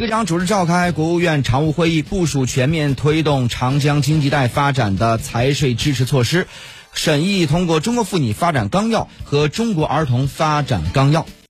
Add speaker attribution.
Speaker 1: 会长主持召开国务院常务会议部署全面推动长江经济带发展的财税支持措施。审议通过中国妇女发展纲要和中国儿童发展纲要。